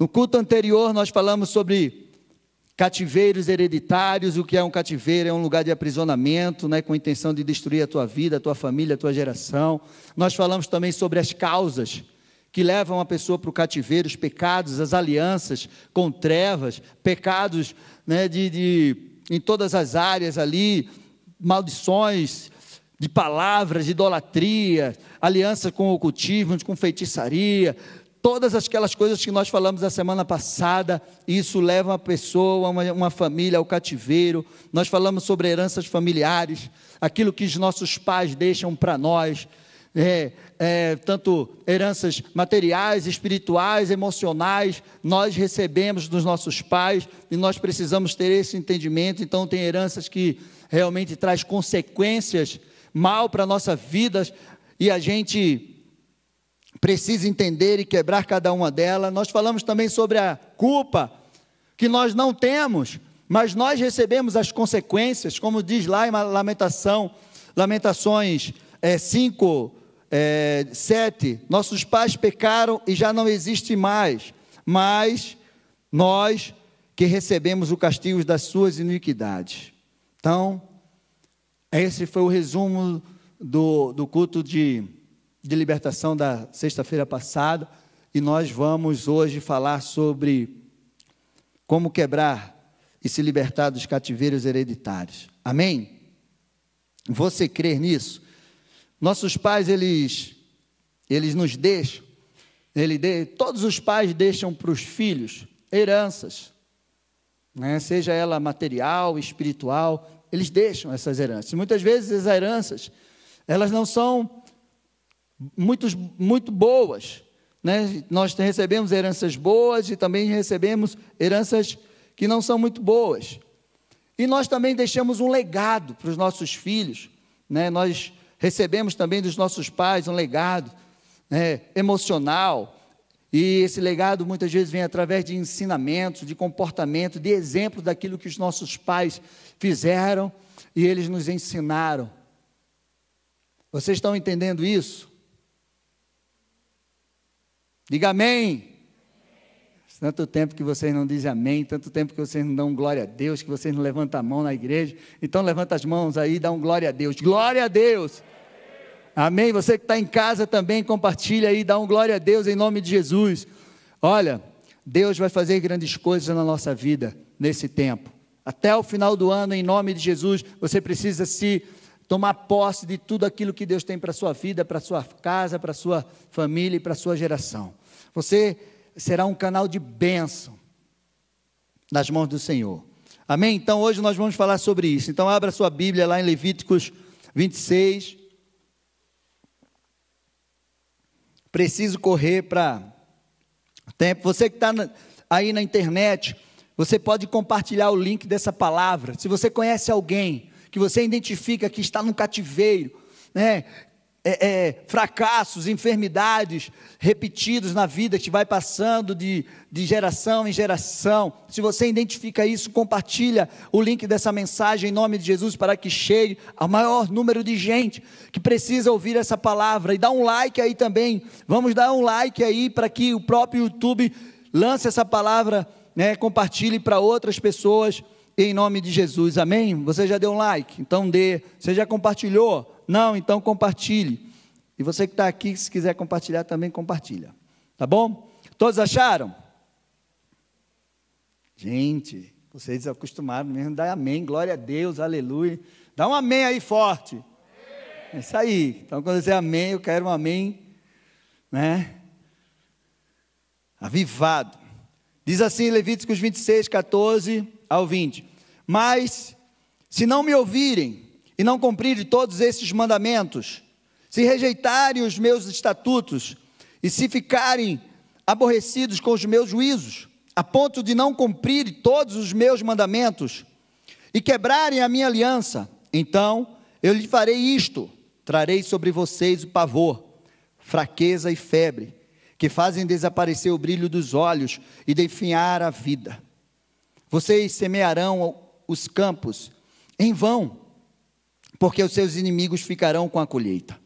No culto anterior, nós falamos sobre cativeiros hereditários. O que é um cativeiro? É um lugar de aprisionamento, né, com a intenção de destruir a tua vida, a tua família, a tua geração. Nós falamos também sobre as causas que levam a pessoa para o cativeiro, os pecados, as alianças com trevas, pecados né, de, de, em todas as áreas ali, maldições de palavras, de idolatria, aliança com ocultismo, com feitiçaria, todas aquelas coisas que nós falamos a semana passada, isso leva uma pessoa, uma, uma família ao cativeiro. Nós falamos sobre heranças familiares, aquilo que os nossos pais deixam para nós, é, é, tanto heranças materiais, espirituais, emocionais, nós recebemos dos nossos pais e nós precisamos ter esse entendimento. Então, tem heranças que realmente traz consequências mal para a nossa vida e a gente precisa entender e quebrar cada uma delas. Nós falamos também sobre a culpa que nós não temos, mas nós recebemos as consequências, como diz lá em Lamentação, Lamentações é, 5, é, 7, nossos pais pecaram e já não existe mais, mas nós que recebemos o castigo das suas iniquidades. Então, esse foi o resumo do, do culto de, de libertação da sexta-feira passada, e nós vamos hoje falar sobre como quebrar e se libertar dos cativeiros hereditários. Amém? Você crer nisso? Nossos pais, eles, eles nos deixam, ele de, todos os pais deixam para os filhos heranças, né? seja ela material, espiritual, eles deixam essas heranças. Muitas vezes as heranças, elas não são muito, muito boas. Né? Nós recebemos heranças boas e também recebemos heranças que não são muito boas. E nós também deixamos um legado para os nossos filhos. Né? Nós recebemos também dos nossos pais um legado né, emocional, e esse legado muitas vezes vem através de ensinamentos, de comportamento, de exemplo daquilo que os nossos pais fizeram e eles nos ensinaram. Vocês estão entendendo isso? Diga amém. Tanto tempo que vocês não dizem amém, tanto tempo que vocês não dão glória a Deus, que vocês não levantam a mão na igreja. Então levanta as mãos aí e dá um glória a Deus. Glória a Deus. Amém? Você que está em casa também, compartilha aí, dá um glória a Deus em nome de Jesus. Olha, Deus vai fazer grandes coisas na nossa vida nesse tempo. Até o final do ano, em nome de Jesus, você precisa se tomar posse de tudo aquilo que Deus tem para a sua vida, para a sua casa, para a sua família e para a sua geração. Você será um canal de bênção nas mãos do Senhor. Amém? Então hoje nós vamos falar sobre isso. Então abra sua Bíblia lá em Levíticos 26. Preciso correr para tempo. Você que está aí na internet, você pode compartilhar o link dessa palavra. Se você conhece alguém que você identifica que está no cativeiro, né, é, é, fracassos, enfermidades repetidos na vida que vai passando de, de geração em geração. Se você identifica isso, compartilha o link dessa mensagem em nome de Jesus para que chegue ao maior número de gente que precisa ouvir essa palavra. E dá um like aí também. Vamos dar um like aí para que o próprio YouTube lance essa palavra, né, compartilhe para outras pessoas em nome de Jesus. Amém? Você já deu um like? Então dê. Você já compartilhou? Não, então compartilhe. E você que está aqui, se quiser compartilhar também, compartilha. Tá bom? Todos acharam? Gente, vocês acostumaram mesmo, dá amém, glória a Deus, aleluia. Dá um amém aí forte. É isso aí. Então, quando você amém, eu quero um amém, né? Avivado. Diz assim Levíticos 26, 14 ao 20. Mas, se não me ouvirem, e não cumprirem todos esses mandamentos, se rejeitarem os meus estatutos e se ficarem aborrecidos com os meus juízos, a ponto de não cumprirem todos os meus mandamentos e quebrarem a minha aliança, então eu lhe farei isto: trarei sobre vocês o pavor, fraqueza e febre, que fazem desaparecer o brilho dos olhos e definhar a vida. Vocês semearão os campos em vão, porque os seus inimigos ficarão com a colheita.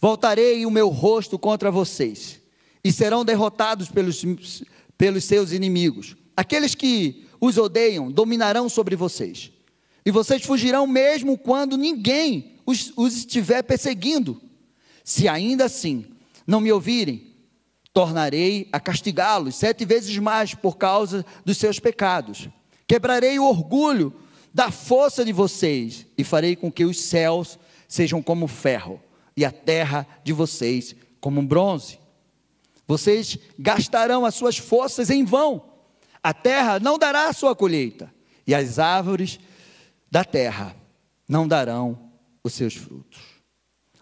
Voltarei o meu rosto contra vocês, e serão derrotados pelos, pelos seus inimigos. Aqueles que os odeiam dominarão sobre vocês. E vocês fugirão mesmo quando ninguém os, os estiver perseguindo. Se ainda assim não me ouvirem, tornarei a castigá-los sete vezes mais por causa dos seus pecados. Quebrarei o orgulho da força de vocês e farei com que os céus sejam como ferro e a terra de vocês como bronze. Vocês gastarão as suas forças em vão. A terra não dará a sua colheita, e as árvores da terra não darão os seus frutos.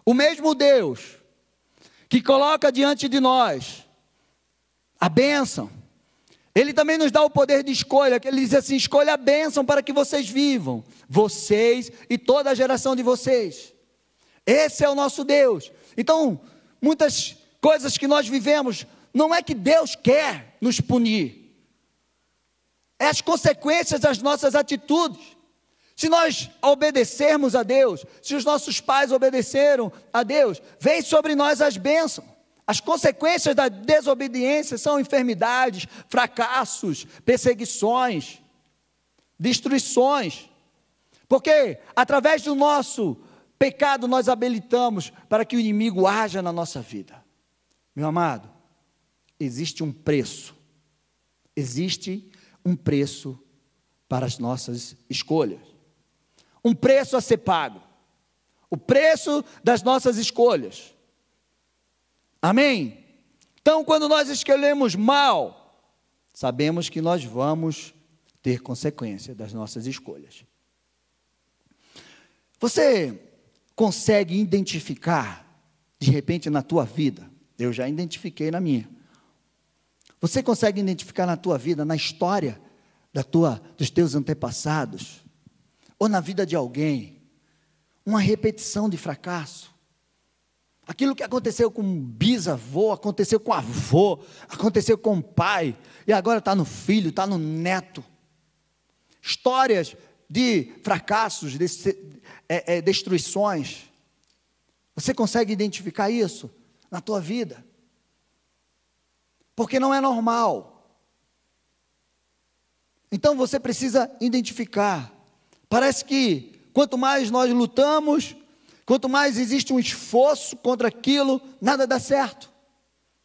O mesmo Deus que coloca diante de nós a bênção, Ele também nos dá o poder de escolha, que Ele diz assim: escolha a bênção para que vocês vivam, vocês e toda a geração de vocês. Esse é o nosso Deus. Então, muitas coisas que nós vivemos, não é que Deus quer nos punir, é as consequências das nossas atitudes. Se nós obedecermos a Deus, se os nossos pais obedeceram a Deus, vem sobre nós as bênçãos. As consequências da desobediência são enfermidades, fracassos, perseguições, destruições. Porque através do nosso pecado nós habilitamos para que o inimigo haja na nossa vida. Meu amado, existe um preço. Existe um preço para as nossas escolhas um preço a ser pago. O preço das nossas escolhas. Amém? Então, quando nós escolhemos mal, sabemos que nós vamos ter consequência das nossas escolhas. Você consegue identificar, de repente, na tua vida, eu já identifiquei na minha. Você consegue identificar na tua vida, na história da tua, dos teus antepassados, ou na vida de alguém, uma repetição de fracasso. Aquilo que aconteceu com bisavô, aconteceu com avô, aconteceu com o pai, e agora está no filho, está no neto. Histórias de fracassos, de é, é, destruições. Você consegue identificar isso na tua vida? Porque não é normal. Então você precisa identificar Parece que quanto mais nós lutamos, quanto mais existe um esforço contra aquilo, nada dá certo.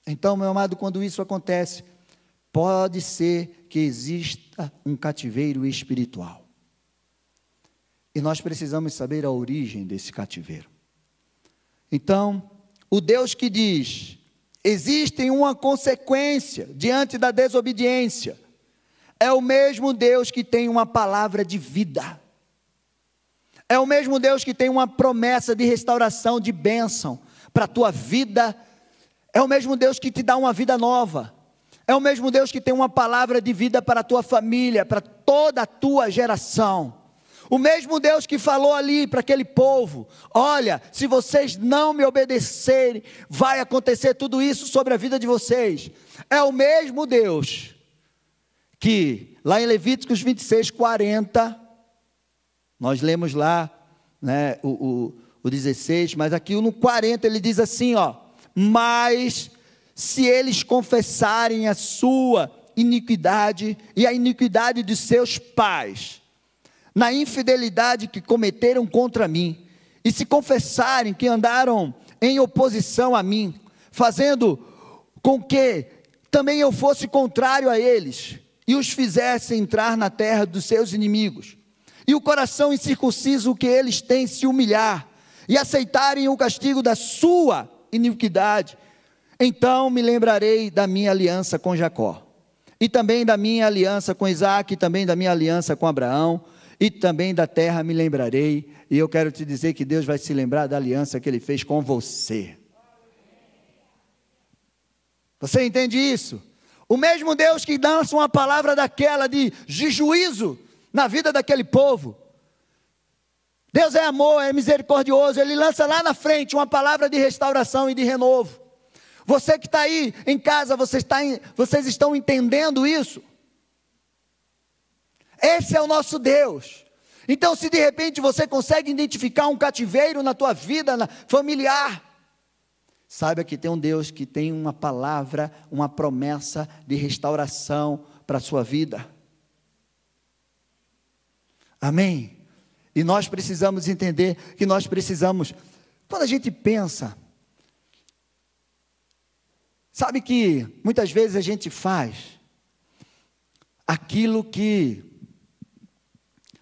Então, meu amado, quando isso acontece, pode ser que exista um cativeiro espiritual. E nós precisamos saber a origem desse cativeiro. Então, o Deus que diz: existe uma consequência diante da desobediência, é o mesmo Deus que tem uma palavra de vida. É o mesmo Deus que tem uma promessa de restauração, de bênção para a tua vida. É o mesmo Deus que te dá uma vida nova. É o mesmo Deus que tem uma palavra de vida para a tua família, para toda a tua geração. O mesmo Deus que falou ali para aquele povo: Olha, se vocês não me obedecerem, vai acontecer tudo isso sobre a vida de vocês. É o mesmo Deus que, lá em Levíticos 26, 40, nós lemos lá né, o, o, o 16, mas aqui no 40 ele diz assim: ó, mas se eles confessarem a sua iniquidade e a iniquidade de seus pais, na infidelidade que cometeram contra mim, e se confessarem que andaram em oposição a mim, fazendo com que também eu fosse contrário a eles, e os fizesse entrar na terra dos seus inimigos, e o coração incircunciso que eles têm se humilhar e aceitarem o castigo da sua iniquidade, então me lembrarei da minha aliança com Jacó, e também da minha aliança com Isaac, e também da minha aliança com Abraão, e também da terra me lembrarei, e eu quero te dizer que Deus vai se lembrar da aliança que ele fez com você. Você entende isso? O mesmo Deus que lança uma palavra daquela de juízo na vida daquele povo. Deus é amor, é misericordioso, Ele lança lá na frente uma palavra de restauração e de renovo. Você que está aí em casa, você está vocês estão entendendo isso? Esse é o nosso Deus. Então, se de repente você consegue identificar um cativeiro na tua vida na, familiar, Saiba que tem um Deus que tem uma palavra, uma promessa de restauração para a sua vida. Amém? E nós precisamos entender que nós precisamos, quando a gente pensa, sabe que muitas vezes a gente faz aquilo que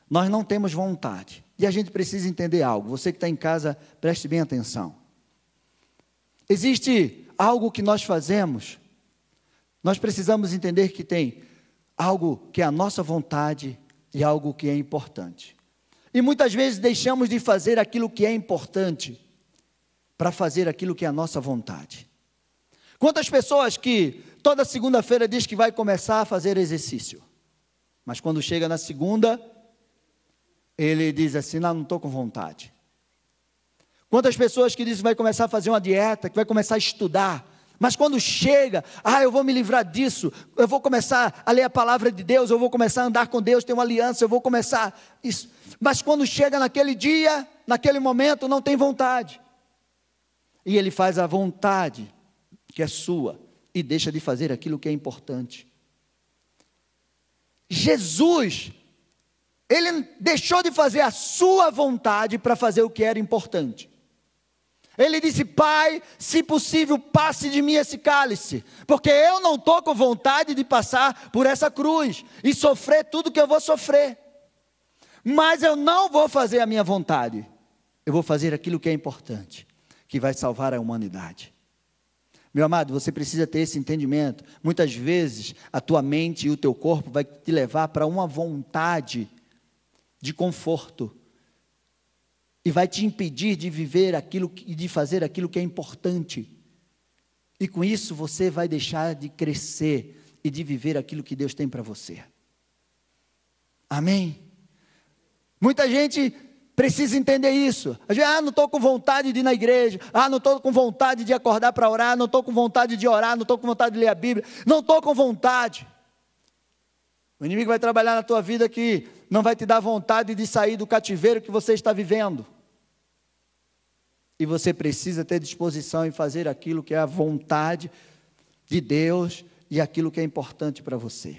nós não temos vontade. E a gente precisa entender algo. Você que está em casa, preste bem atenção. Existe algo que nós fazemos, nós precisamos entender que tem algo que é a nossa vontade e algo que é importante. E muitas vezes deixamos de fazer aquilo que é importante para fazer aquilo que é a nossa vontade. Quantas pessoas que toda segunda-feira diz que vai começar a fazer exercício, mas quando chega na segunda, ele diz assim: não, não estou com vontade. Quantas pessoas que dizem que vai começar a fazer uma dieta, que vai começar a estudar, mas quando chega, ah, eu vou me livrar disso, eu vou começar a ler a palavra de Deus, eu vou começar a andar com Deus, ter uma aliança, eu vou começar isso. Mas quando chega naquele dia, naquele momento, não tem vontade. E ele faz a vontade que é sua e deixa de fazer aquilo que é importante. Jesus, ele deixou de fazer a sua vontade para fazer o que era importante. Ele disse: Pai, se possível, passe de mim esse cálice, porque eu não estou com vontade de passar por essa cruz e sofrer tudo que eu vou sofrer. Mas eu não vou fazer a minha vontade, eu vou fazer aquilo que é importante, que vai salvar a humanidade. Meu amado, você precisa ter esse entendimento. Muitas vezes a tua mente e o teu corpo vai te levar para uma vontade de conforto e vai te impedir de viver aquilo e de fazer aquilo que é importante. E com isso você vai deixar de crescer e de viver aquilo que Deus tem para você. Amém? Muita gente precisa entender isso. Ah, não estou com vontade de ir na igreja, ah, não estou com vontade de acordar para orar, não estou com vontade de orar, não estou com vontade de ler a Bíblia, não estou com vontade. O inimigo vai trabalhar na tua vida que não vai te dar vontade de sair do cativeiro que você está vivendo. E você precisa ter disposição em fazer aquilo que é a vontade de Deus e aquilo que é importante para você.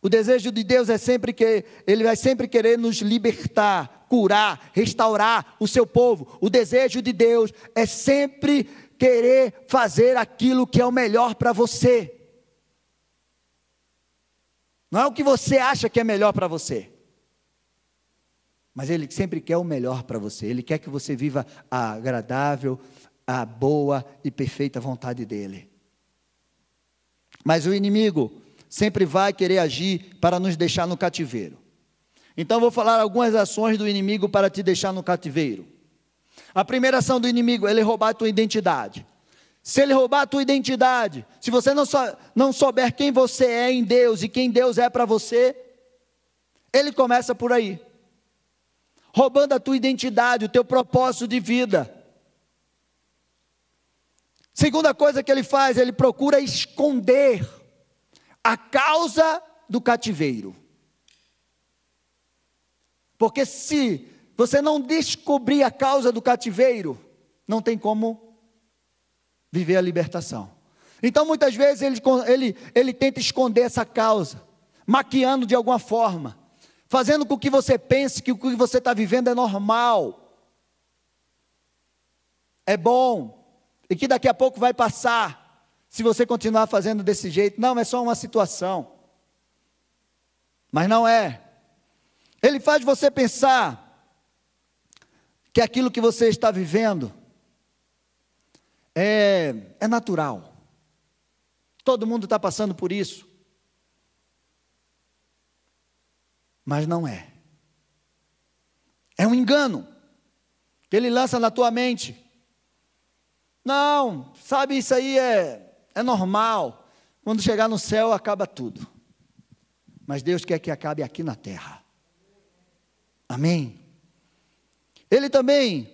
O desejo de Deus é sempre que ele vai sempre querer nos libertar, curar, restaurar o seu povo. O desejo de Deus é sempre querer fazer aquilo que é o melhor para você. Não é o que você acha que é melhor para você. Mas Ele sempre quer o melhor para você. Ele quer que você viva a agradável, a boa e perfeita vontade dEle. Mas o inimigo sempre vai querer agir para nos deixar no cativeiro. Então vou falar algumas ações do inimigo para te deixar no cativeiro. A primeira ação do inimigo é ele roubar a tua identidade. Se ele roubar a tua identidade, se você não, so, não souber quem você é em Deus e quem Deus é para você, ele começa por aí roubando a tua identidade, o teu propósito de vida. Segunda coisa que ele faz, ele procura esconder a causa do cativeiro. Porque se você não descobrir a causa do cativeiro, não tem como viver a libertação. Então, muitas vezes, ele, ele, ele tenta esconder essa causa, maquiando de alguma forma, fazendo com que você pense que o que você está vivendo é normal, é bom, e que daqui a pouco vai passar, se você continuar fazendo desse jeito. Não, é só uma situação. Mas não é. Ele faz você pensar que aquilo que você está vivendo é, é natural. Todo mundo está passando por isso. mas não é. É um engano que ele lança na tua mente. Não, sabe, isso aí é, é normal. Quando chegar no céu, acaba tudo. Mas Deus quer que acabe aqui na terra. Amém? Ele também,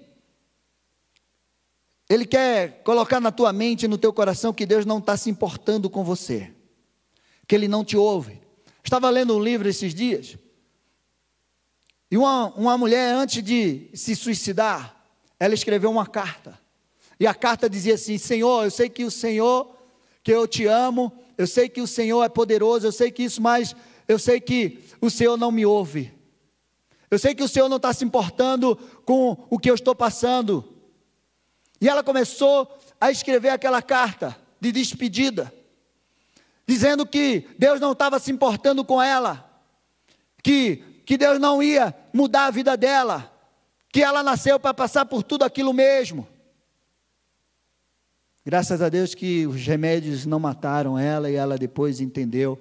Ele quer colocar na tua mente no teu coração que Deus não está se importando com você, que Ele não te ouve. Estava lendo um livro esses dias, e uma, uma mulher, antes de se suicidar, ela escreveu uma carta. E a carta dizia assim: Senhor, eu sei que o Senhor, que eu te amo, eu sei que o Senhor é poderoso, eu sei que isso, mas eu sei que o Senhor não me ouve. Eu sei que o Senhor não está se importando com o que eu estou passando. E ela começou a escrever aquela carta de despedida, dizendo que Deus não estava se importando com ela, que, que Deus não ia mudar a vida dela, que ela nasceu para passar por tudo aquilo mesmo. Graças a Deus que os remédios não mataram ela e ela depois entendeu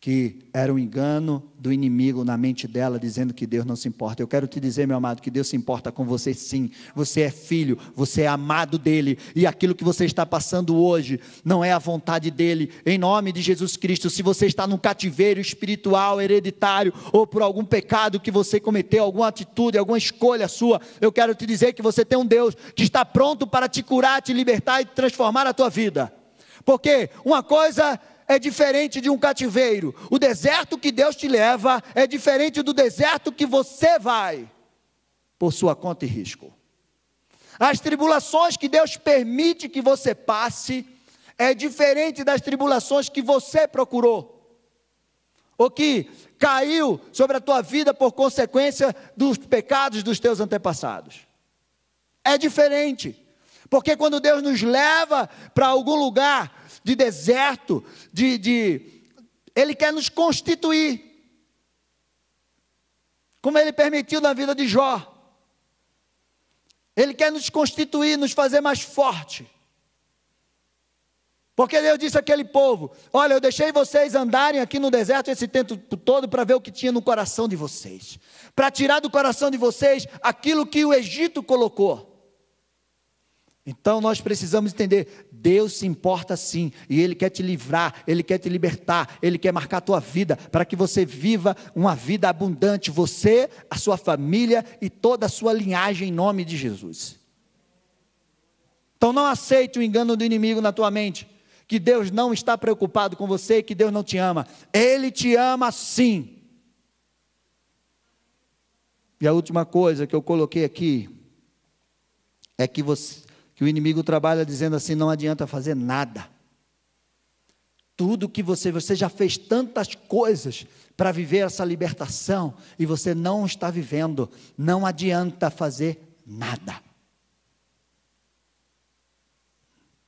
que era um engano do inimigo na mente dela, dizendo que Deus não se importa. Eu quero te dizer, meu amado, que Deus se importa com você sim. Você é filho, você é amado dele, e aquilo que você está passando hoje não é a vontade dele. Em nome de Jesus Cristo, se você está num cativeiro espiritual, hereditário, ou por algum pecado que você cometeu, alguma atitude, alguma escolha sua, eu quero te dizer que você tem um Deus que está pronto para te curar, te libertar e transformar a tua vida. Porque uma coisa é diferente de um cativeiro. O deserto que Deus te leva é diferente do deserto que você vai, por sua conta e risco. As tribulações que Deus permite que você passe é diferente das tribulações que você procurou, ou que caiu sobre a tua vida por consequência dos pecados dos teus antepassados. É diferente, porque quando Deus nos leva para algum lugar de deserto, de, de. Ele quer nos constituir. Como ele permitiu na vida de Jó. Ele quer nos constituir, nos fazer mais forte. Porque Deus disse àquele povo: Olha, eu deixei vocês andarem aqui no deserto esse tempo todo para ver o que tinha no coração de vocês, para tirar do coração de vocês aquilo que o Egito colocou. Então nós precisamos entender: Deus se importa sim, e Ele quer te livrar, Ele quer te libertar, Ele quer marcar a tua vida, para que você viva uma vida abundante, você, a sua família e toda a sua linhagem, em nome de Jesus. Então não aceite o engano do inimigo na tua mente, que Deus não está preocupado com você e que Deus não te ama. Ele te ama sim. E a última coisa que eu coloquei aqui é que você que o inimigo trabalha dizendo assim: não adianta fazer nada. Tudo que você, você já fez tantas coisas para viver essa libertação e você não está vivendo, não adianta fazer nada.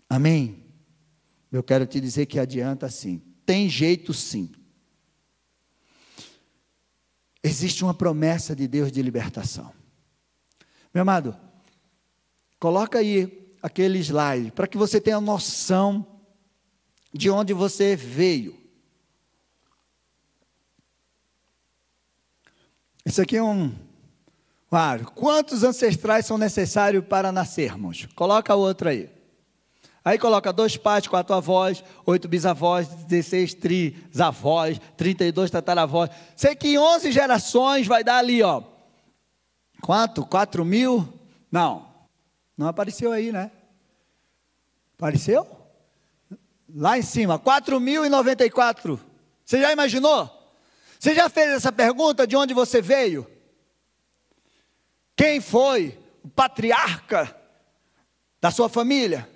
Amém? Eu quero te dizer que adianta sim, tem jeito sim. Existe uma promessa de Deus de libertação. Meu amado, coloca aí aquele slide, para que você tenha noção de onde você veio. Isso aqui é um. Claro, quantos ancestrais são necessários para nascermos? Coloca outro aí. Aí coloca dois pais, quatro avós, oito bisavós, 16 trisavós, 32 tataravós. Sei que em 11 gerações vai dar ali, ó. Quanto? Quatro mil? Não, não apareceu aí, né? Apareceu? Lá em cima, 4.094. Você já imaginou? Você já fez essa pergunta de onde você veio? Quem foi o patriarca da sua família?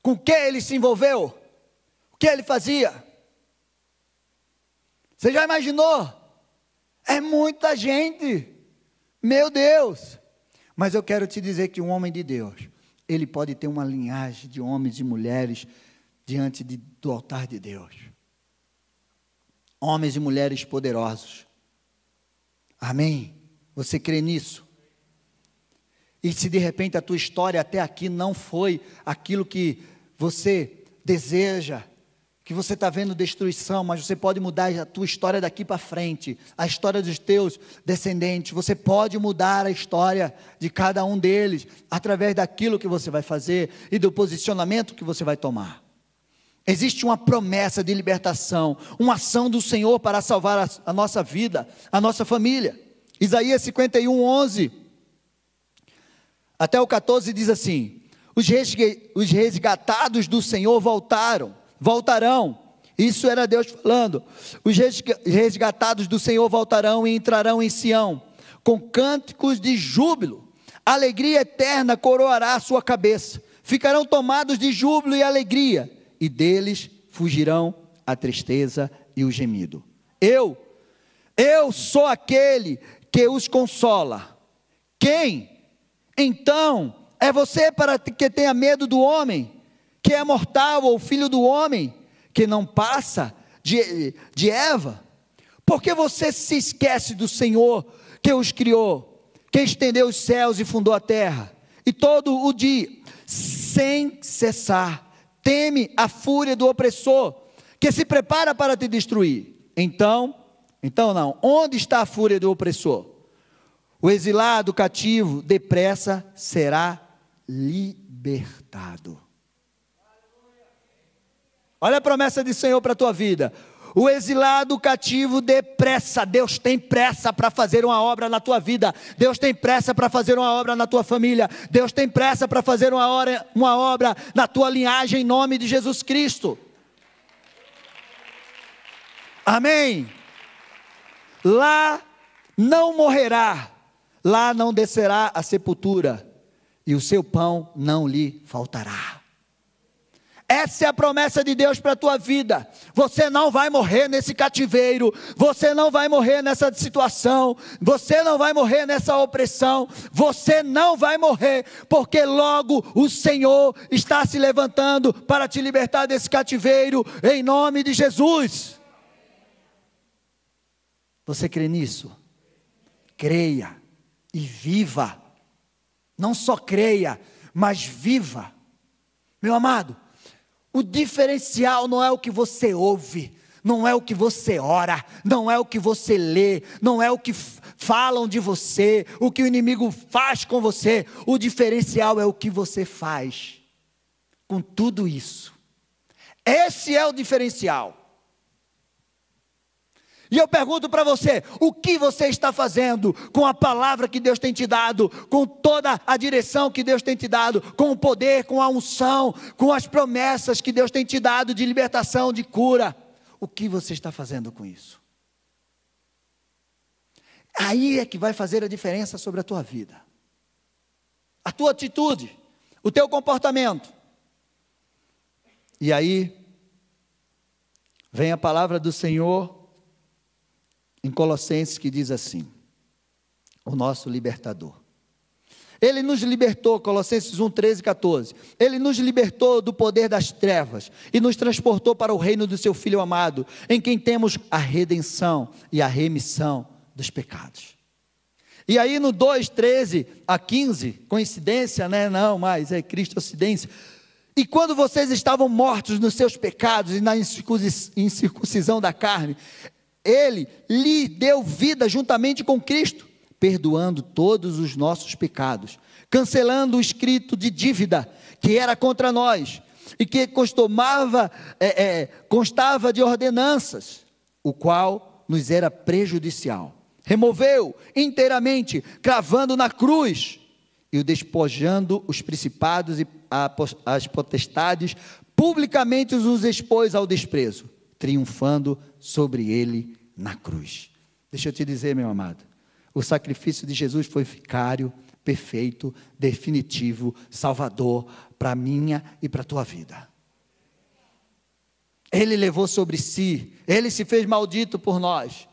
Com que ele se envolveu? O que ele fazia? Você já imaginou? É muita gente. Meu Deus. Mas eu quero te dizer que um homem de Deus, ele pode ter uma linhagem de homens e mulheres diante de, do altar de Deus. Homens e mulheres poderosos. Amém? Você crê nisso? E se de repente a tua história até aqui não foi aquilo que você deseja, que você está vendo destruição, mas você pode mudar a tua história daqui para frente, a história dos teus descendentes. Você pode mudar a história de cada um deles através daquilo que você vai fazer e do posicionamento que você vai tomar. Existe uma promessa de libertação, uma ação do Senhor para salvar a, a nossa vida, a nossa família. Isaías 51, 11 até o 14 diz assim: Os resgatados do Senhor voltaram voltarão. Isso era Deus falando. Os resgatados do Senhor voltarão e entrarão em Sião com cânticos de júbilo. Alegria eterna coroará a sua cabeça. Ficarão tomados de júbilo e alegria, e deles fugirão a tristeza e o gemido. Eu, eu sou aquele que os consola. Quem? Então, é você para que tenha medo do homem, que é mortal, ou filho do homem, que não passa de, de Eva? Porque você se esquece do Senhor que os criou, que estendeu os céus e fundou a terra, e todo o dia, sem cessar, teme a fúria do opressor, que se prepara para te destruir. Então, então não, onde está a fúria do opressor? O exilado cativo depressa será libertado. Olha a promessa do Senhor para a tua vida. O exilado cativo depressa. Deus tem pressa para fazer uma obra na tua vida. Deus tem pressa para fazer uma obra na tua família. Deus tem pressa para fazer uma, hora, uma obra na tua linhagem em nome de Jesus Cristo. Amém. Lá não morrerá, lá não descerá a sepultura, e o seu pão não lhe faltará. Essa é a promessa de Deus para a tua vida. Você não vai morrer nesse cativeiro, você não vai morrer nessa situação, você não vai morrer nessa opressão, você não vai morrer, porque logo o Senhor está se levantando para te libertar desse cativeiro, em nome de Jesus. Você crê nisso? Creia e viva. Não só creia, mas viva. Meu amado, o diferencial não é o que você ouve, não é o que você ora, não é o que você lê, não é o que falam de você, o que o inimigo faz com você. O diferencial é o que você faz com tudo isso. Esse é o diferencial. E eu pergunto para você: o que você está fazendo com a palavra que Deus tem te dado, com toda a direção que Deus tem te dado, com o poder, com a unção, com as promessas que Deus tem te dado de libertação, de cura? O que você está fazendo com isso? Aí é que vai fazer a diferença sobre a tua vida. A tua atitude, o teu comportamento. E aí vem a palavra do Senhor em Colossenses que diz assim: o nosso libertador. Ele nos libertou, Colossenses 1, 13 e 14. Ele nos libertou do poder das trevas e nos transportou para o reino do seu Filho amado, em quem temos a redenção e a remissão dos pecados. E aí no 2, 13 a 15, coincidência, né? Não, mas é Cristo Ocidência. E quando vocês estavam mortos nos seus pecados e na incircuncisão da carne, ele lhe deu vida juntamente com Cristo, perdoando todos os nossos pecados, cancelando o escrito de dívida que era contra nós e que costumava, é, é, constava de ordenanças, o qual nos era prejudicial. Removeu inteiramente, cravando na cruz e o despojando os principados e as potestades, publicamente os expôs ao desprezo triunfando sobre ele na cruz. Deixa eu te dizer, meu amado, o sacrifício de Jesus foi vicário, perfeito, definitivo, salvador para minha e para tua vida. Ele levou sobre si, ele se fez maldito por nós.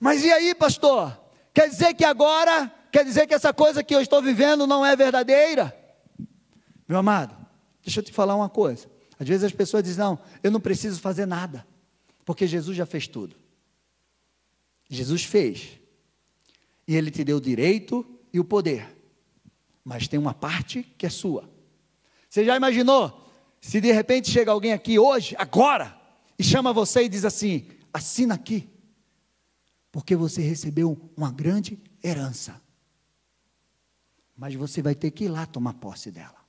Mas e aí, pastor? Quer dizer que agora, quer dizer que essa coisa que eu estou vivendo não é verdadeira? Meu amado, deixa eu te falar uma coisa. Às vezes as pessoas dizem: não, eu não preciso fazer nada, porque Jesus já fez tudo. Jesus fez, e Ele te deu o direito e o poder, mas tem uma parte que é sua. Você já imaginou? Se de repente chega alguém aqui hoje, agora, e chama você e diz assim: assina aqui, porque você recebeu uma grande herança, mas você vai ter que ir lá tomar posse dela.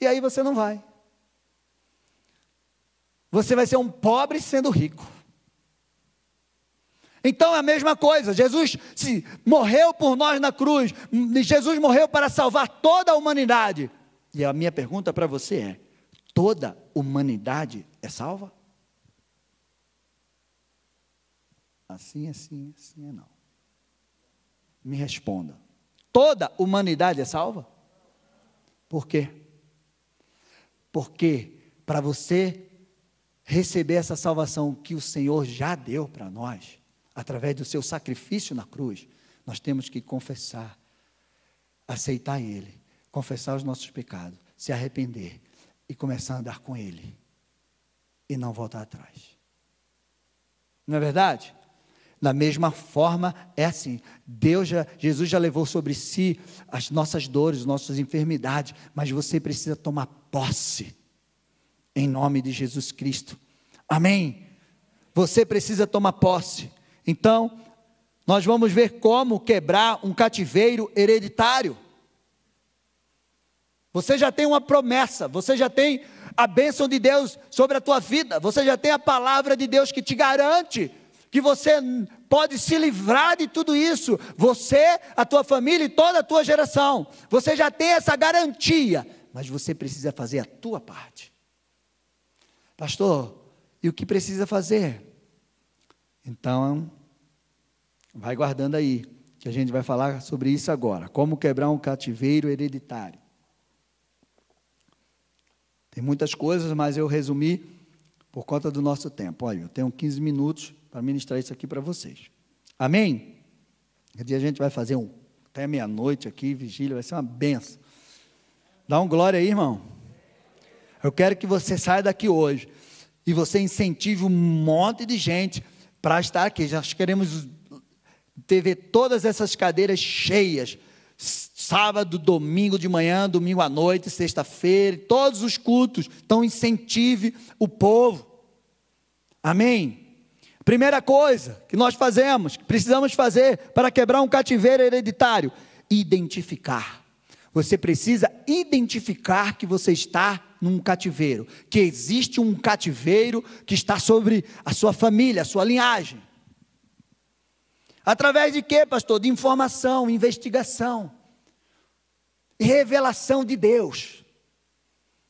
E aí você não vai. Você vai ser um pobre sendo rico. Então é a mesma coisa, Jesus se morreu por nós na cruz, Jesus morreu para salvar toda a humanidade. E a minha pergunta para você é: toda humanidade é salva? Assim, assim, assim é não. me responda. Toda humanidade é salva? Por quê? Porque para você receber essa salvação que o Senhor já deu para nós, através do seu sacrifício na cruz, nós temos que confessar, aceitar Ele, confessar os nossos pecados, se arrepender e começar a andar com Ele e não voltar atrás. Não é verdade? Da mesma forma, é assim. Deus já, Jesus já levou sobre si as nossas dores, as nossas enfermidades, mas você precisa tomar posse em nome de Jesus Cristo. Amém. Você precisa tomar posse. Então, nós vamos ver como quebrar um cativeiro hereditário. Você já tem uma promessa, você já tem a bênção de Deus sobre a tua vida, você já tem a palavra de Deus que te garante que você pode se livrar de tudo isso, você, a tua família e toda a tua geração. Você já tem essa garantia, mas você precisa fazer a tua parte. Pastor, e o que precisa fazer? Então, vai guardando aí, que a gente vai falar sobre isso agora. Como quebrar um cativeiro hereditário. Tem muitas coisas, mas eu resumi por conta do nosso tempo. Olha, eu tenho 15 minutos para ministrar isso aqui para vocês. Amém? Dia a gente vai fazer um até meia-noite aqui, vigília, vai ser uma benção. Dá um glória aí, irmão. Eu quero que você saia daqui hoje e você incentive um monte de gente para estar aqui. Nós queremos ter todas essas cadeiras cheias. Sábado, domingo de manhã, domingo à noite, sexta-feira, todos os cultos. Então, incentive o povo. Amém? Primeira coisa que nós fazemos, que precisamos fazer para quebrar um cativeiro hereditário: identificar. Você precisa identificar que você está num cativeiro, que existe um cativeiro que está sobre a sua família, a sua linhagem. Através de quê, pastor? De informação, investigação, revelação de Deus.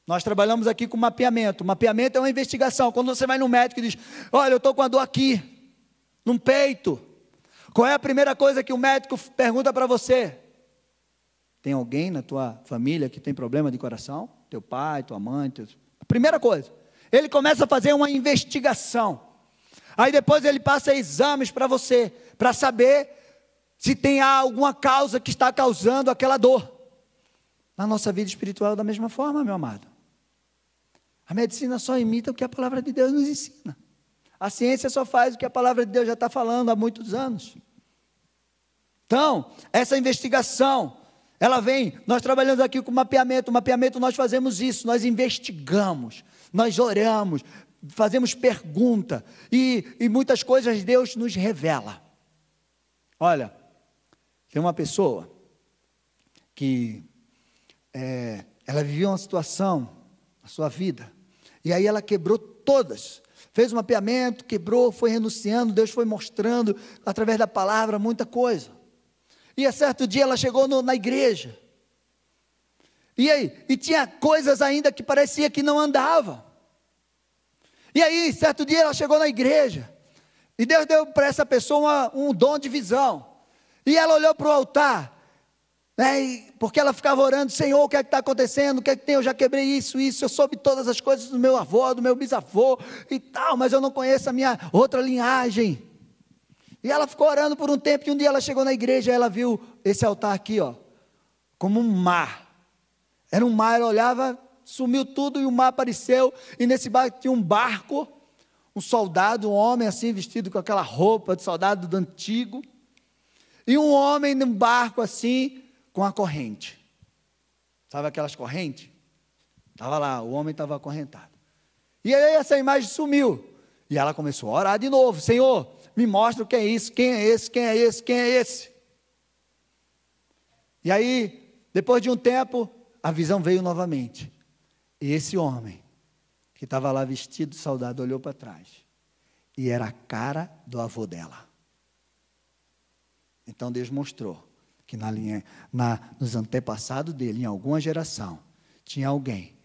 Nós trabalhamos aqui com mapeamento. Mapeamento é uma investigação. Quando você vai no médico e diz: Olha, eu estou com a dor aqui, no peito. Qual é a primeira coisa que o médico pergunta para você? Tem alguém na tua família que tem problema de coração? Teu pai, tua mãe? Teu... Primeira coisa. Ele começa a fazer uma investigação. Aí depois ele passa exames para você, para saber se tem alguma causa que está causando aquela dor. Na nossa vida espiritual, da mesma forma, meu amado. A medicina só imita o que a palavra de Deus nos ensina. A ciência só faz o que a palavra de Deus já está falando há muitos anos. Então, essa investigação, ela vem, nós trabalhamos aqui com mapeamento, mapeamento nós fazemos isso, nós investigamos, nós oramos, fazemos pergunta, e, e muitas coisas Deus nos revela. Olha, tem uma pessoa que é, ela vivia uma situação na sua vida e aí ela quebrou todas. Fez um mapeamento, quebrou, foi renunciando, Deus foi mostrando, através da palavra, muita coisa. E a certo dia ela chegou no, na igreja. E aí? E tinha coisas ainda que parecia que não andava. E aí, certo dia ela chegou na igreja. E Deus deu para essa pessoa um dom de visão. E ela olhou para o altar né? porque ela ficava orando, Senhor, o que é que está acontecendo? O que é que tem? Eu já quebrei isso, isso, eu soube todas as coisas do meu avô, do meu bisavô e tal, mas eu não conheço a minha outra linhagem. E ela ficou orando por um tempo, e um dia ela chegou na igreja, e ela viu esse altar aqui, ó, como um mar. Era um mar, ela olhava, sumiu tudo, e o mar apareceu, e nesse barco tinha um barco, um soldado, um homem assim, vestido com aquela roupa de soldado do antigo, e um homem num barco assim, com a corrente. Sabe aquelas correntes? Estava lá, o homem estava acorrentado. E aí essa imagem sumiu. E ela começou a orar de novo: Senhor, me mostra o que é isso, quem é esse, quem é esse, quem é esse. E aí, depois de um tempo, a visão veio novamente. E esse homem, que estava lá vestido de soldado, olhou para trás. E era a cara do avô dela. Então Deus mostrou que na linha, na, nos antepassados dele, em alguma geração, tinha alguém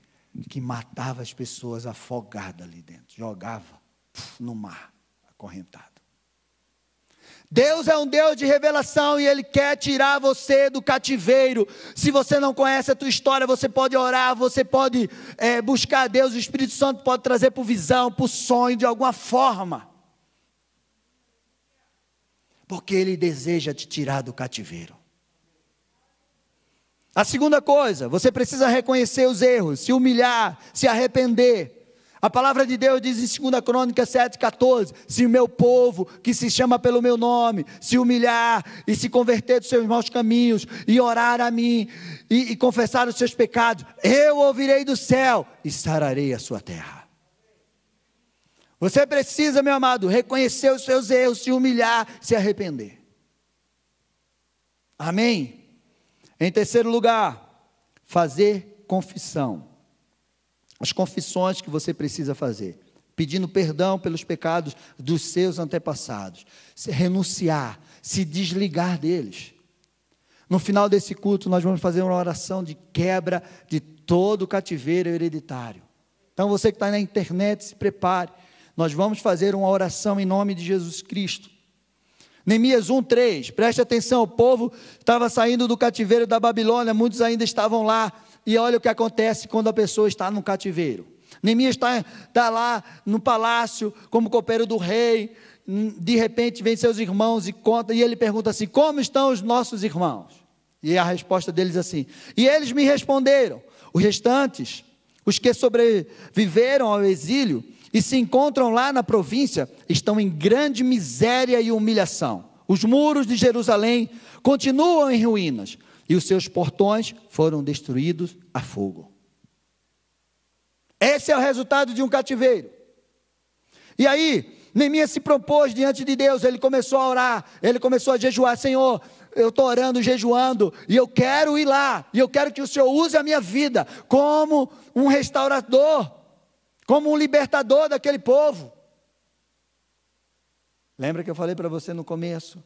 que matava as pessoas afogadas ali dentro, jogava no mar, acorrentado. Deus é um Deus de revelação e Ele quer tirar você do cativeiro. Se você não conhece a tua história, você pode orar, você pode é, buscar a Deus, o Espírito Santo pode trazer por visão, por sonho, de alguma forma. Porque Ele deseja te tirar do cativeiro. A segunda coisa, você precisa reconhecer os erros, se humilhar, se arrepender. A palavra de Deus diz em 2 Crônica 7,14: Se o meu povo, que se chama pelo meu nome, se humilhar e se converter dos seus maus caminhos, e orar a mim, e, e confessar os seus pecados, eu ouvirei do céu e sararei a sua terra. Você precisa, meu amado, reconhecer os seus erros, se humilhar, se arrepender. Amém? Em terceiro lugar, fazer confissão as confissões que você precisa fazer, pedindo perdão pelos pecados dos seus antepassados, se renunciar, se desligar deles. No final desse culto, nós vamos fazer uma oração de quebra de todo o cativeiro hereditário. Então, você que está na internet, se prepare. Nós vamos fazer uma oração em nome de Jesus Cristo. Neemias 1:3. Preste atenção, o povo estava saindo do cativeiro da Babilônia, muitos ainda estavam lá. E olha o que acontece quando a pessoa está no cativeiro. Neemias está, está lá no palácio, como copeiro do rei. De repente vem seus irmãos e conta, e ele pergunta assim: Como estão os nossos irmãos? E a resposta deles é assim: E eles me responderam: Os restantes, os que sobreviveram ao exílio e se encontram lá na província, estão em grande miséria e humilhação. Os muros de Jerusalém continuam em ruínas, e os seus portões foram destruídos a fogo. Esse é o resultado de um cativeiro. E aí, Neemias se propôs diante de Deus, ele começou a orar, ele começou a jejuar, Senhor, eu estou orando, jejuando, e eu quero ir lá, e eu quero que o Senhor use a minha vida como um restaurador, como um libertador daquele povo. Lembra que eu falei para você no começo,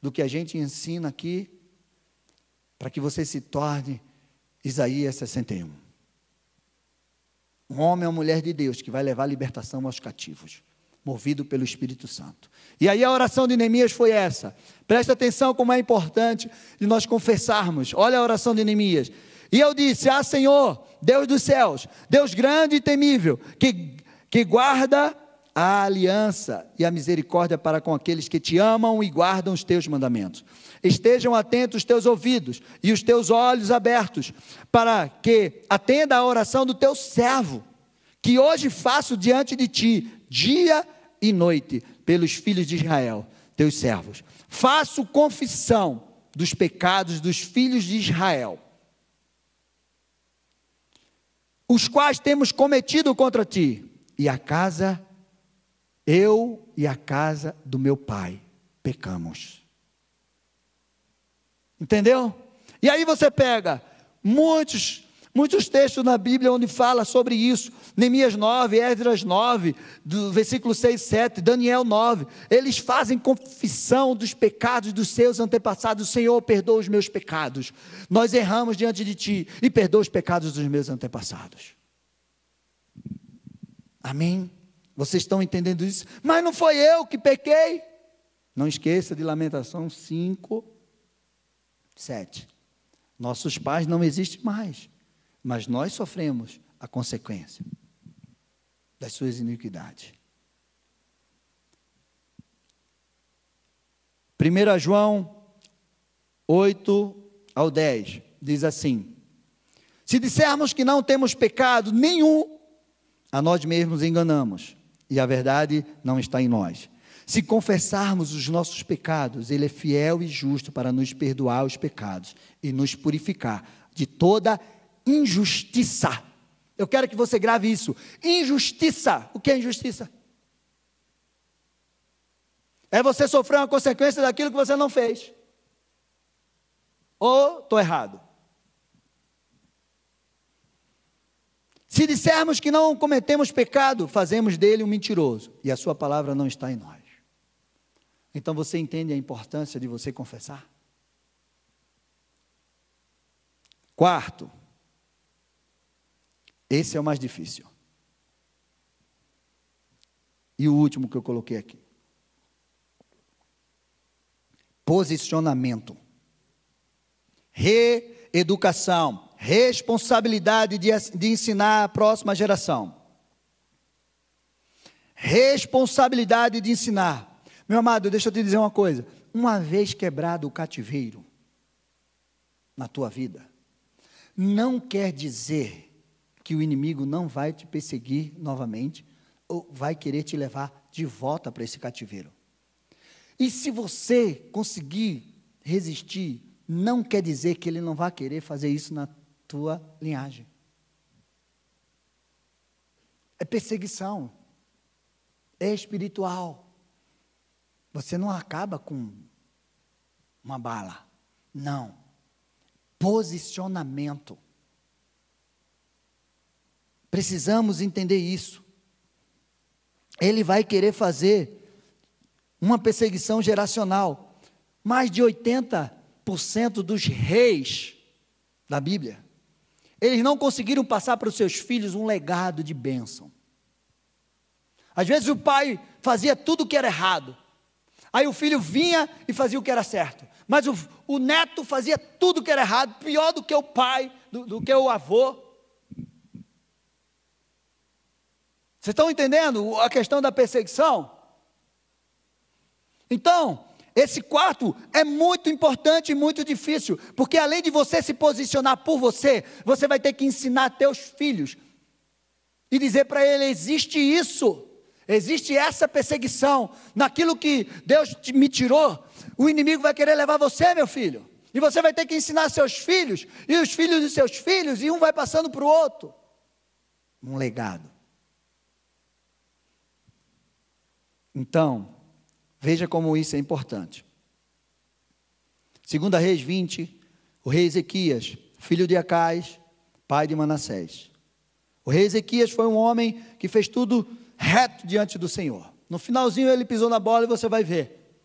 do que a gente ensina aqui? para que você se torne Isaías 61. Um homem ou mulher de Deus que vai levar a libertação aos cativos, movido pelo Espírito Santo. E aí a oração de Neemias foi essa. Presta atenção como é importante de nós confessarmos. Olha a oração de Neemias. E eu disse: Ah, Senhor, Deus dos céus, Deus grande e temível, que, que guarda a aliança e a misericórdia para com aqueles que te amam e guardam os teus mandamentos. Estejam atentos os teus ouvidos e os teus olhos abertos, para que atenda a oração do teu servo, que hoje faço diante de ti, dia e noite, pelos filhos de Israel, teus servos. Faço confissão dos pecados dos filhos de Israel, os quais temos cometido contra ti, e a casa eu e a casa do meu pai pecamos. Entendeu? E aí você pega muitos muitos textos na Bíblia onde fala sobre isso. Neemias 9, Esdras 9, do versículo 6 7, Daniel 9. Eles fazem confissão dos pecados dos seus antepassados. Senhor, perdoa os meus pecados. Nós erramos diante de ti e perdoa os pecados dos meus antepassados. Amém. Vocês estão entendendo isso? Mas não foi eu que pequei. Não esqueça de Lamentação 5, 7. Nossos pais não existem mais, mas nós sofremos a consequência das suas iniquidades. 1 João 8 ao 10 diz assim: Se dissermos que não temos pecado nenhum, a nós mesmos enganamos e a verdade não está em nós. Se confessarmos os nossos pecados, Ele é fiel e justo para nos perdoar os pecados e nos purificar de toda injustiça. Eu quero que você grave isso. Injustiça. O que é injustiça? É você sofrer uma consequência daquilo que você não fez. Ou estou errado? Se dissermos que não cometemos pecado, fazemos dele um mentiroso e a sua palavra não está em nós. Então você entende a importância de você confessar? Quarto, esse é o mais difícil. E o último que eu coloquei aqui. Posicionamento. Reeducação. Responsabilidade de, de ensinar a próxima geração. Responsabilidade de ensinar. Meu amado, deixa eu te dizer uma coisa. Uma vez quebrado o cativeiro na tua vida, não quer dizer que o inimigo não vai te perseguir novamente ou vai querer te levar de volta para esse cativeiro. E se você conseguir resistir, não quer dizer que ele não vai querer fazer isso na tua linhagem. É perseguição. É espiritual. Você não acaba com uma bala. Não. Posicionamento. Precisamos entender isso. Ele vai querer fazer uma perseguição geracional. Mais de 80% dos reis da Bíblia, eles não conseguiram passar para os seus filhos um legado de bênção. Às vezes o pai fazia tudo o que era errado, aí o filho vinha e fazia o que era certo, mas o, o neto fazia tudo o que era errado, pior do que o pai, do, do que o avô. Vocês estão entendendo a questão da perseguição? Então, esse quarto é muito importante e muito difícil, porque além de você se posicionar por você, você vai ter que ensinar teus filhos e dizer para ele: existe isso, existe essa perseguição, naquilo que Deus me tirou, o inimigo vai querer levar você, meu filho, e você vai ter que ensinar seus filhos, e os filhos de seus filhos, e um vai passando para o outro. Um legado. Então, Veja como isso é importante. Segunda Reis 20, o rei Ezequias, filho de Acais, pai de Manassés. O rei Ezequias foi um homem que fez tudo reto diante do Senhor. No finalzinho ele pisou na bola e você vai ver.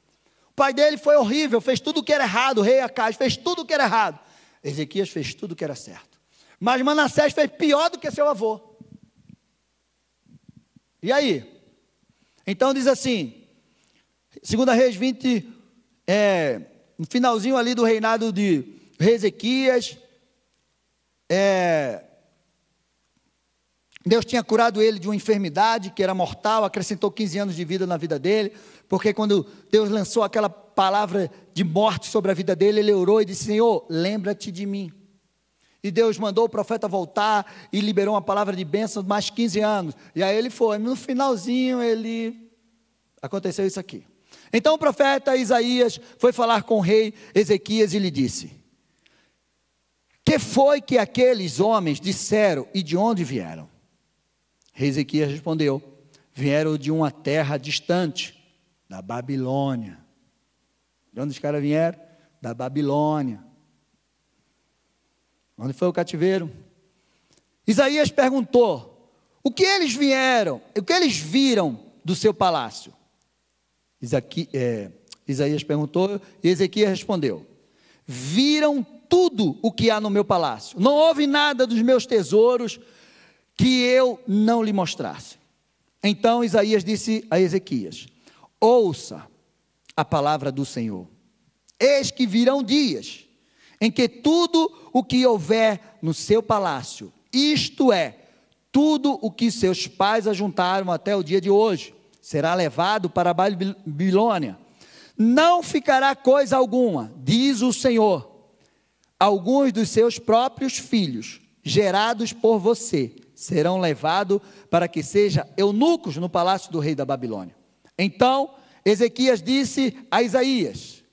O pai dele foi horrível, fez tudo o que era errado. O rei Acais fez tudo o que era errado. Ezequias fez tudo o que era certo. Mas Manassés fez pior do que seu avô. E aí? Então diz assim: Segunda Reis 20, é, no finalzinho ali do reinado de Ezequias, é, Deus tinha curado ele de uma enfermidade que era mortal, acrescentou 15 anos de vida na vida dele, porque quando Deus lançou aquela palavra de morte sobre a vida dele, ele orou e disse: Senhor, lembra-te de mim. E Deus mandou o profeta voltar e liberou uma palavra de bênção mais 15 anos. E aí ele foi. No finalzinho, ele. Aconteceu isso aqui. Então o profeta Isaías foi falar com o rei Ezequias e lhe disse: Que foi que aqueles homens disseram e de onde vieram? Rei Ezequias respondeu: Vieram de uma terra distante, da Babilônia. De onde os caras vieram? Da Babilônia. Onde foi o cativeiro? Isaías perguntou: O que eles vieram? O que eles viram do seu palácio? Isaqui, é, Isaías perguntou e Ezequias respondeu: Viram tudo o que há no meu palácio, não houve nada dos meus tesouros que eu não lhe mostrasse. Então Isaías disse a Ezequias: Ouça a palavra do Senhor. Eis que virão dias em que tudo o que houver no seu palácio, isto é, tudo o que seus pais ajuntaram até o dia de hoje, será levado para a Babilônia. Não ficará coisa alguma, diz o Senhor. Alguns dos seus próprios filhos, gerados por você, serão levados para que sejam eunucos no palácio do rei da Babilônia. Então, Ezequias disse a Isaías: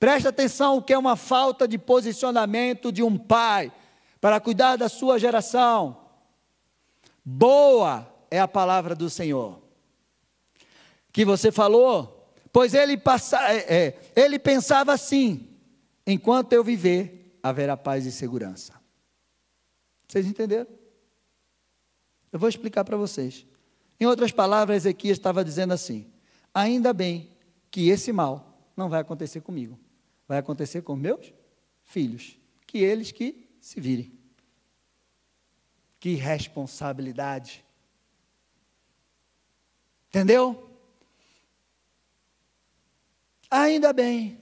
Presta atenção, o que é uma falta de posicionamento de um pai para cuidar da sua geração. Boa é a palavra do Senhor que você falou, pois ele, passa, é, é, ele pensava assim: enquanto eu viver, haverá paz e segurança. Vocês entenderam? Eu vou explicar para vocês. Em outras palavras, Ezequias estava dizendo assim: ainda bem que esse mal não vai acontecer comigo, vai acontecer com meus filhos, que eles que se virem. Que responsabilidade. Entendeu? Ainda bem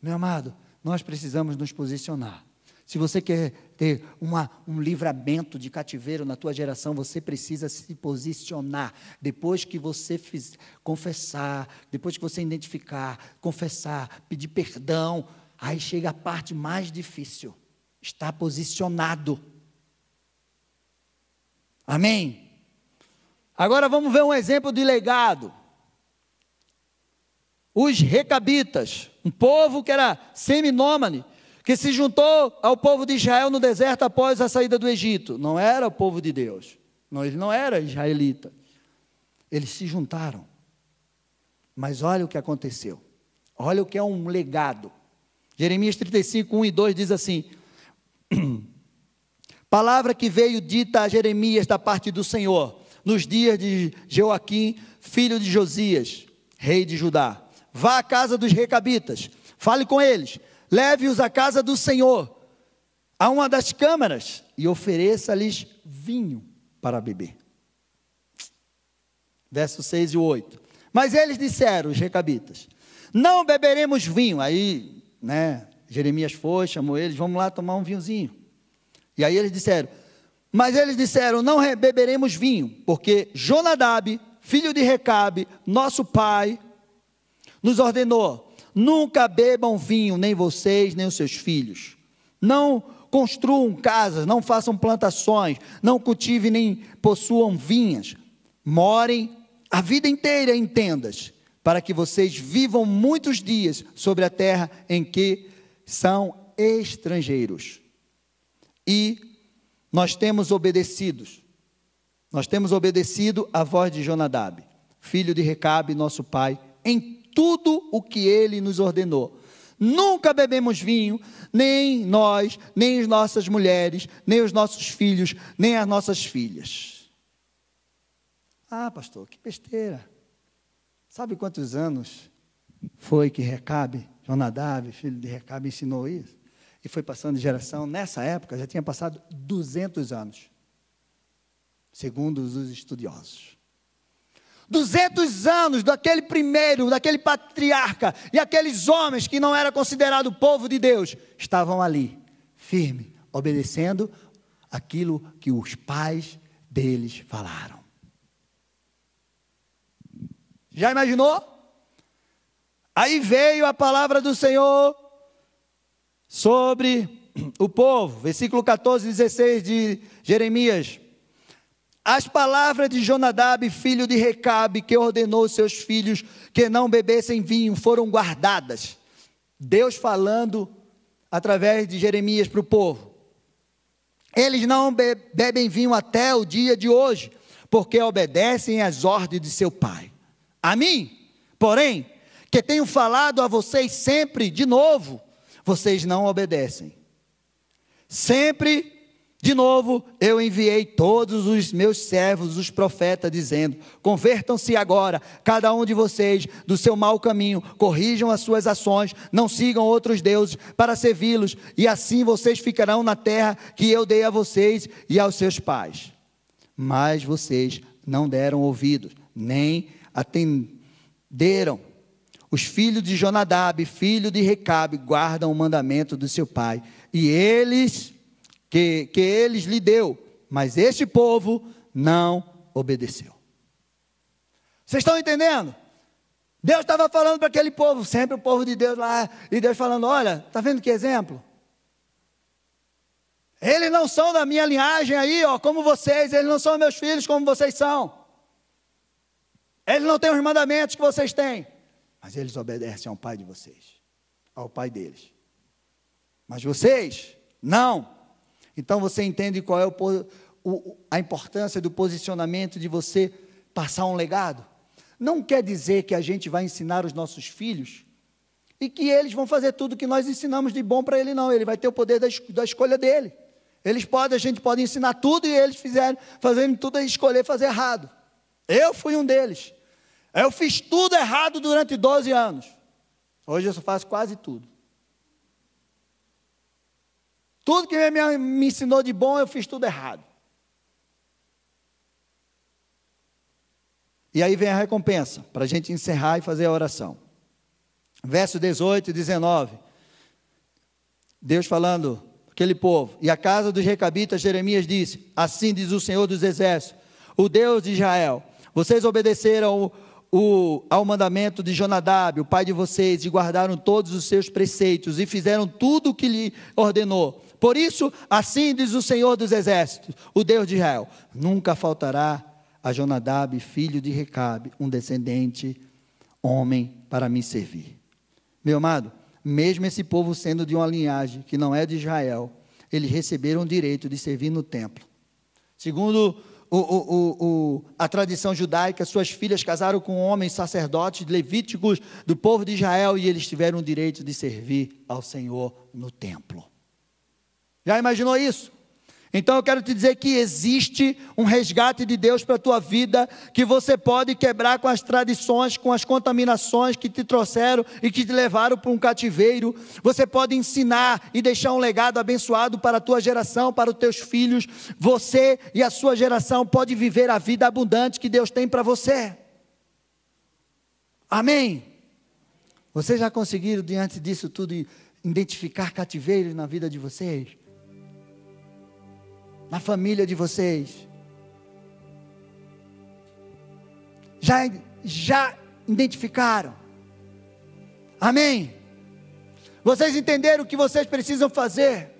Meu amado, nós precisamos nos posicionar. Se você quer ter uma, um livramento de cativeiro na tua geração, você precisa se posicionar. Depois que você fiz, confessar, depois que você identificar, confessar, pedir perdão, aí chega a parte mais difícil. Está posicionado. Amém? Agora vamos ver um exemplo de legado. Os recabitas, um povo que era seminômane, que se juntou ao povo de Israel no deserto após a saída do Egito. Não era o povo de Deus. Não, ele não era israelita. Eles se juntaram. Mas olha o que aconteceu. Olha o que é um legado. Jeremias 35, 1 e 2 diz assim: Palavra que veio dita a Jeremias da parte do Senhor, nos dias de Joaquim, filho de Josias, rei de Judá. Vá à casa dos recabitas, fale com eles, leve-os à casa do Senhor, a uma das câmaras, e ofereça-lhes vinho para beber. Verso 6 e 8. Mas eles disseram, os recabitas, não beberemos vinho. Aí, né, Jeremias foi, chamou eles, vamos lá tomar um vinhozinho. E aí eles disseram, mas eles disseram, não beberemos vinho, porque Jonadab, filho de Recabe, nosso pai, nos ordenou, Nunca bebam vinho, nem vocês, nem os seus filhos. Não construam casas, não façam plantações, não cultivem nem possuam vinhas. Morem a vida inteira em tendas, para que vocês vivam muitos dias sobre a terra em que são estrangeiros. E nós temos obedecidos. Nós temos obedecido à voz de Jonadab, filho de Recabe, nosso pai, em tudo o que ele nos ordenou. Nunca bebemos vinho, nem nós, nem as nossas mulheres, nem os nossos filhos, nem as nossas filhas. Ah, pastor, que besteira. Sabe quantos anos foi que Recabe, Jonadab, filho de Recabe, ensinou isso? E foi passando de geração. Nessa época já tinha passado 200 anos, segundo os estudiosos. 200 anos daquele primeiro, daquele patriarca e aqueles homens que não era considerado povo de Deus, estavam ali, firme, obedecendo aquilo que os pais deles falaram. Já imaginou? Aí veio a palavra do Senhor sobre o povo, versículo 14, 16 de Jeremias. As palavras de Jonadab, filho de Recabe, que ordenou seus filhos que não bebessem vinho, foram guardadas. Deus falando através de Jeremias para o povo. Eles não bebem vinho até o dia de hoje, porque obedecem às ordens de seu pai. A mim, porém, que tenho falado a vocês sempre de novo, vocês não obedecem. Sempre de novo, eu enviei todos os meus servos, os profetas, dizendo: Convertam-se agora, cada um de vocês, do seu mau caminho, corrijam as suas ações, não sigam outros deuses para servi-los, e assim vocês ficarão na terra que eu dei a vocês e aos seus pais. Mas vocês não deram ouvidos, nem atenderam. Os filhos de Jonadab, filho de Recabe, guardam o mandamento do seu pai, e eles que, que eles lhe deu, mas este povo não obedeceu. Vocês estão entendendo? Deus estava falando para aquele povo, sempre o povo de Deus lá, e Deus falando: olha, está vendo que exemplo? Eles não são da minha linhagem aí, ó, como vocês, eles não são meus filhos como vocês são. Eles não têm os mandamentos que vocês têm, mas eles obedecem ao pai de vocês, ao pai deles. Mas vocês, não. Então você entende qual é o, o, a importância do posicionamento de você passar um legado? Não quer dizer que a gente vai ensinar os nossos filhos e que eles vão fazer tudo que nós ensinamos de bom para ele, não. Ele vai ter o poder da, da, escolha dele. Eles podem, a gente pode ensinar tudo e eles fizeram, fazendo tudo a escolher fazer errado. Eu fui um deles. Eu fiz tudo errado durante 12 anos. Hoje eu só faço quase tudo. Tudo que me, ensinou de bom, eu fiz tudo errado. E aí vem a recompensa, para a gente encerrar e fazer a oração. Verso 18 e 19. Deus falando, aquele povo, e a casa dos recabitas, Jeremias disse: Assim diz o Senhor dos Exércitos, o Deus de Israel: Vocês obedeceram o, o, ao mandamento de Jonadab, o pai de vocês, e guardaram todos os seus preceitos, e fizeram tudo o que lhe ordenou. Por isso, assim diz o Senhor dos Exércitos, o Deus de Israel: Nunca faltará a Jonadab, filho de Recabe, um descendente, homem, para me servir. Meu amado, mesmo esse povo sendo de uma linhagem que não é de Israel, eles receberam o direito de servir no templo. Segundo o, o, o, a tradição judaica, suas filhas casaram com homens sacerdotes levíticos do povo de Israel e eles tiveram o direito de servir ao Senhor no templo. Já imaginou isso? Então eu quero te dizer que existe um resgate de Deus para a tua vida, que você pode quebrar com as tradições, com as contaminações que te trouxeram e que te levaram para um cativeiro. Você pode ensinar e deixar um legado abençoado para a tua geração, para os teus filhos. Você e a sua geração pode viver a vida abundante que Deus tem para você. Amém. Vocês já conseguiram diante disso tudo identificar cativeiros na vida de vocês? Na família de vocês. Já, já identificaram? Amém? Vocês entenderam o que vocês precisam fazer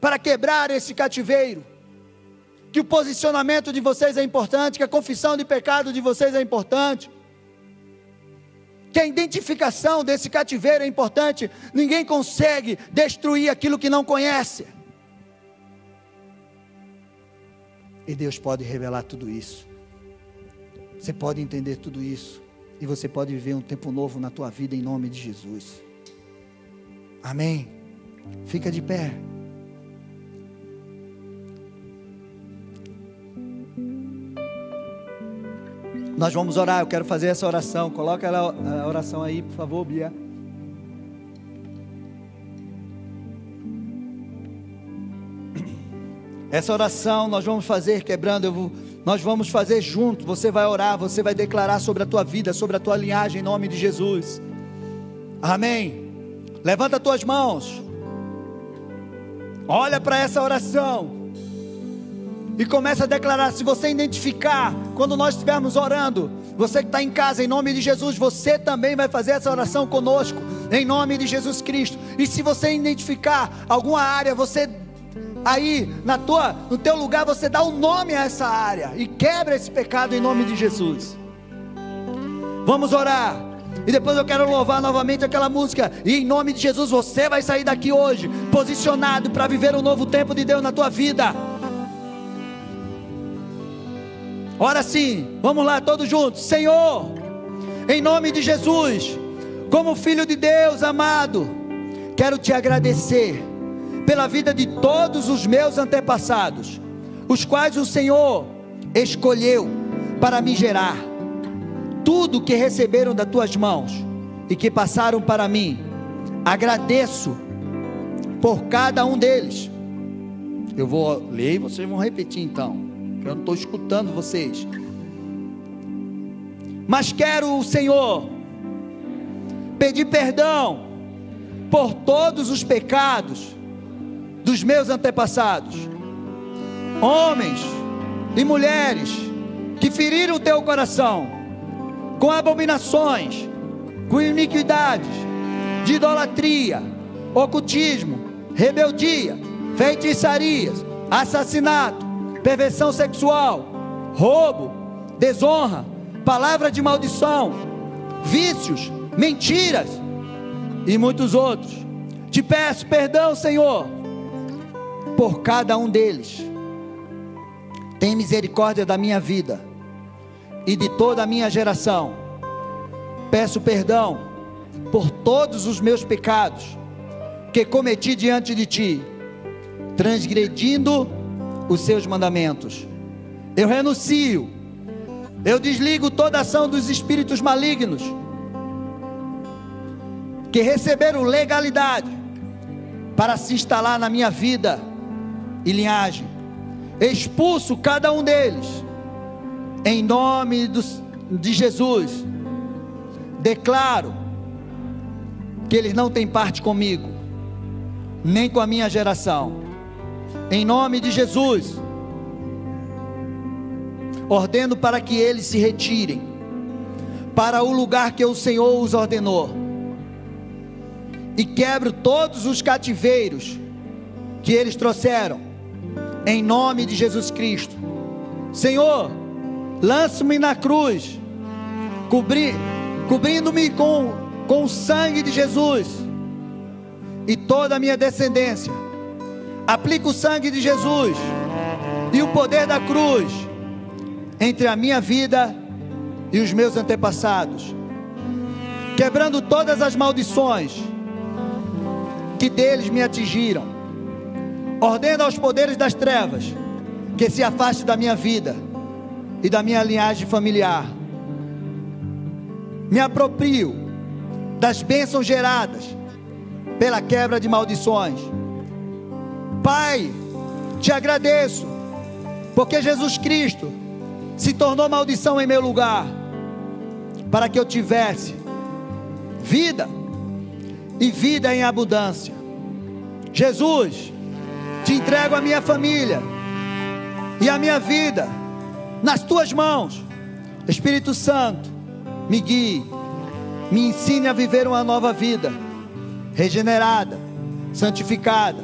para quebrar esse cativeiro? Que o posicionamento de vocês é importante, que a confissão de pecado de vocês é importante, que a identificação desse cativeiro é importante. Ninguém consegue destruir aquilo que não conhece. E Deus pode revelar tudo isso. Você pode entender tudo isso. E você pode viver um tempo novo na tua vida em nome de Jesus. Amém. Fica de pé. Nós vamos orar. Eu quero fazer essa oração. Coloca a oração aí, por favor, Bia. Essa oração nós vamos fazer quebrando, vou, nós vamos fazer junto. Você vai orar, você vai declarar sobre a tua vida, sobre a tua linhagem, em nome de Jesus. Amém. Levanta as tuas mãos. Olha para essa oração. E começa a declarar. Se você identificar, quando nós estivermos orando, você que está em casa, em nome de Jesus, você também vai fazer essa oração conosco, em nome de Jesus Cristo. E se você identificar alguma área, você aí na tua, no teu lugar você dá o um nome a essa área e quebra esse pecado em nome de Jesus. Vamos orar. E depois eu quero louvar novamente aquela música. E em nome de Jesus você vai sair daqui hoje posicionado para viver um novo tempo de Deus na tua vida. Ora sim, vamos lá todos juntos. Senhor, em nome de Jesus, como filho de Deus amado, quero te agradecer pela vida de todos os meus antepassados, os quais o Senhor escolheu para me gerar. Tudo que receberam das tuas mãos e que passaram para mim, agradeço por cada um deles. Eu vou ler e vocês vão repetir então, eu não estou escutando vocês. Mas quero o Senhor pedir perdão por todos os pecados dos meus antepassados, homens e mulheres que feriram o teu coração com abominações, com iniquidades, de idolatria, ocultismo, rebeldia, feitiçarias, assassinato, perversão sexual, roubo, desonra, palavra de maldição, vícios, mentiras e muitos outros. Te peço perdão, Senhor por cada um deles. Tem misericórdia da minha vida e de toda a minha geração. Peço perdão por todos os meus pecados que cometi diante de ti, transgredindo os seus mandamentos. Eu renuncio, eu desligo toda ação dos espíritos malignos que receberam legalidade para se instalar na minha vida e linhagem. Expulso cada um deles, em nome do, de Jesus. Declaro que eles não têm parte comigo. nem com a minha geração. Em nome de Jesus, ordeno para que eles se retirem para o lugar que o Senhor os ordenou, e quebro todos os cativeiros que eles trouxeram, em nome de Jesus Cristo. Senhor, lance-me na cruz, cobri, cobrindo-me com, com o sangue de Jesus e toda a minha descendência. Aplica o sangue de Jesus e o poder da cruz entre a minha vida e os meus antepassados, quebrando todas as maldições que deles me atingiram. Ordeno aos poderes das trevas que se afaste da minha vida e da minha linhagem familiar. Me aproprio das bênçãos geradas pela quebra de maldições. Pai, te agradeço, porque Jesus Cristo se tornou maldição em meu lugar, para que eu tivesse vida e vida em abundância. Jesus, te entrego a minha família e a minha vida nas tuas mãos. Espírito Santo, me guie, me ensine a viver uma nova vida, regenerada, santificada.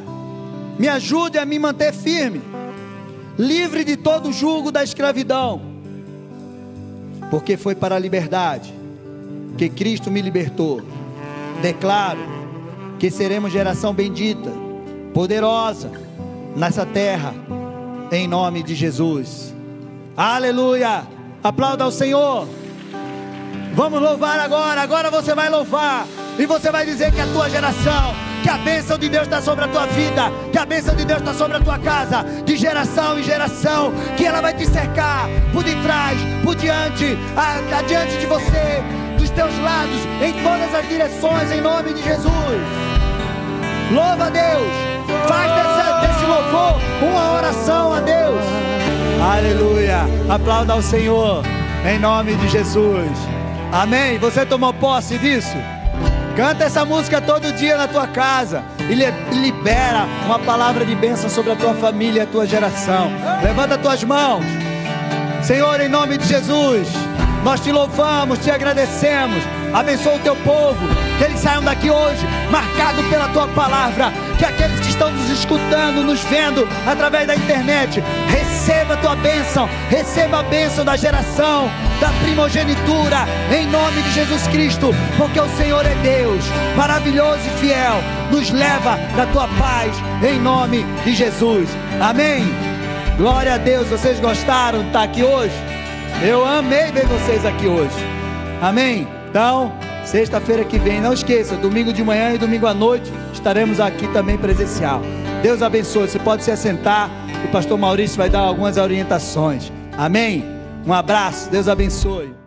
Me ajude a me manter firme, livre de todo o jugo da escravidão, porque foi para a liberdade que Cristo me libertou. Declaro que seremos geração bendita, poderosa nessa terra, em nome de Jesus. Aleluia! Aplauda ao Senhor. Vamos louvar agora. Agora você vai louvar. E você vai dizer que a tua geração, que a bênção de Deus está sobre a tua vida, que a bênção de Deus está sobre a tua casa, de geração em geração, que ela vai te cercar por detrás, por diante, adiante de você, dos teus lados, em todas as direções, em nome de Jesus. Louva a Deus, faz desse, desse louvor uma oração a Deus. Aleluia, aplauda ao Senhor, em nome de Jesus. Amém. Você tomou posse disso? Canta essa música todo dia na tua casa e libera uma palavra de bênção sobre a tua família e a tua geração. Levanta as tuas mãos. Senhor, em nome de Jesus, nós te louvamos, te agradecemos. Abençoa o teu povo, que eles saiam daqui hoje marcado pela tua palavra. Que aqueles que estão nos escutando, nos vendo através da internet, receba a tua bênção, receba a bênção da geração, da primogenitura, em nome de Jesus Cristo, porque o Senhor é Deus, maravilhoso e fiel. Nos leva da tua paz, em nome de Jesus. Amém. Glória a Deus, vocês gostaram de estar aqui hoje? Eu amei ver vocês aqui hoje. Amém? Então, sexta-feira que vem, não esqueça, domingo de manhã e domingo à noite estaremos aqui também presencial. Deus abençoe. Você pode se assentar. O pastor Maurício vai dar algumas orientações. Amém? Um abraço. Deus abençoe.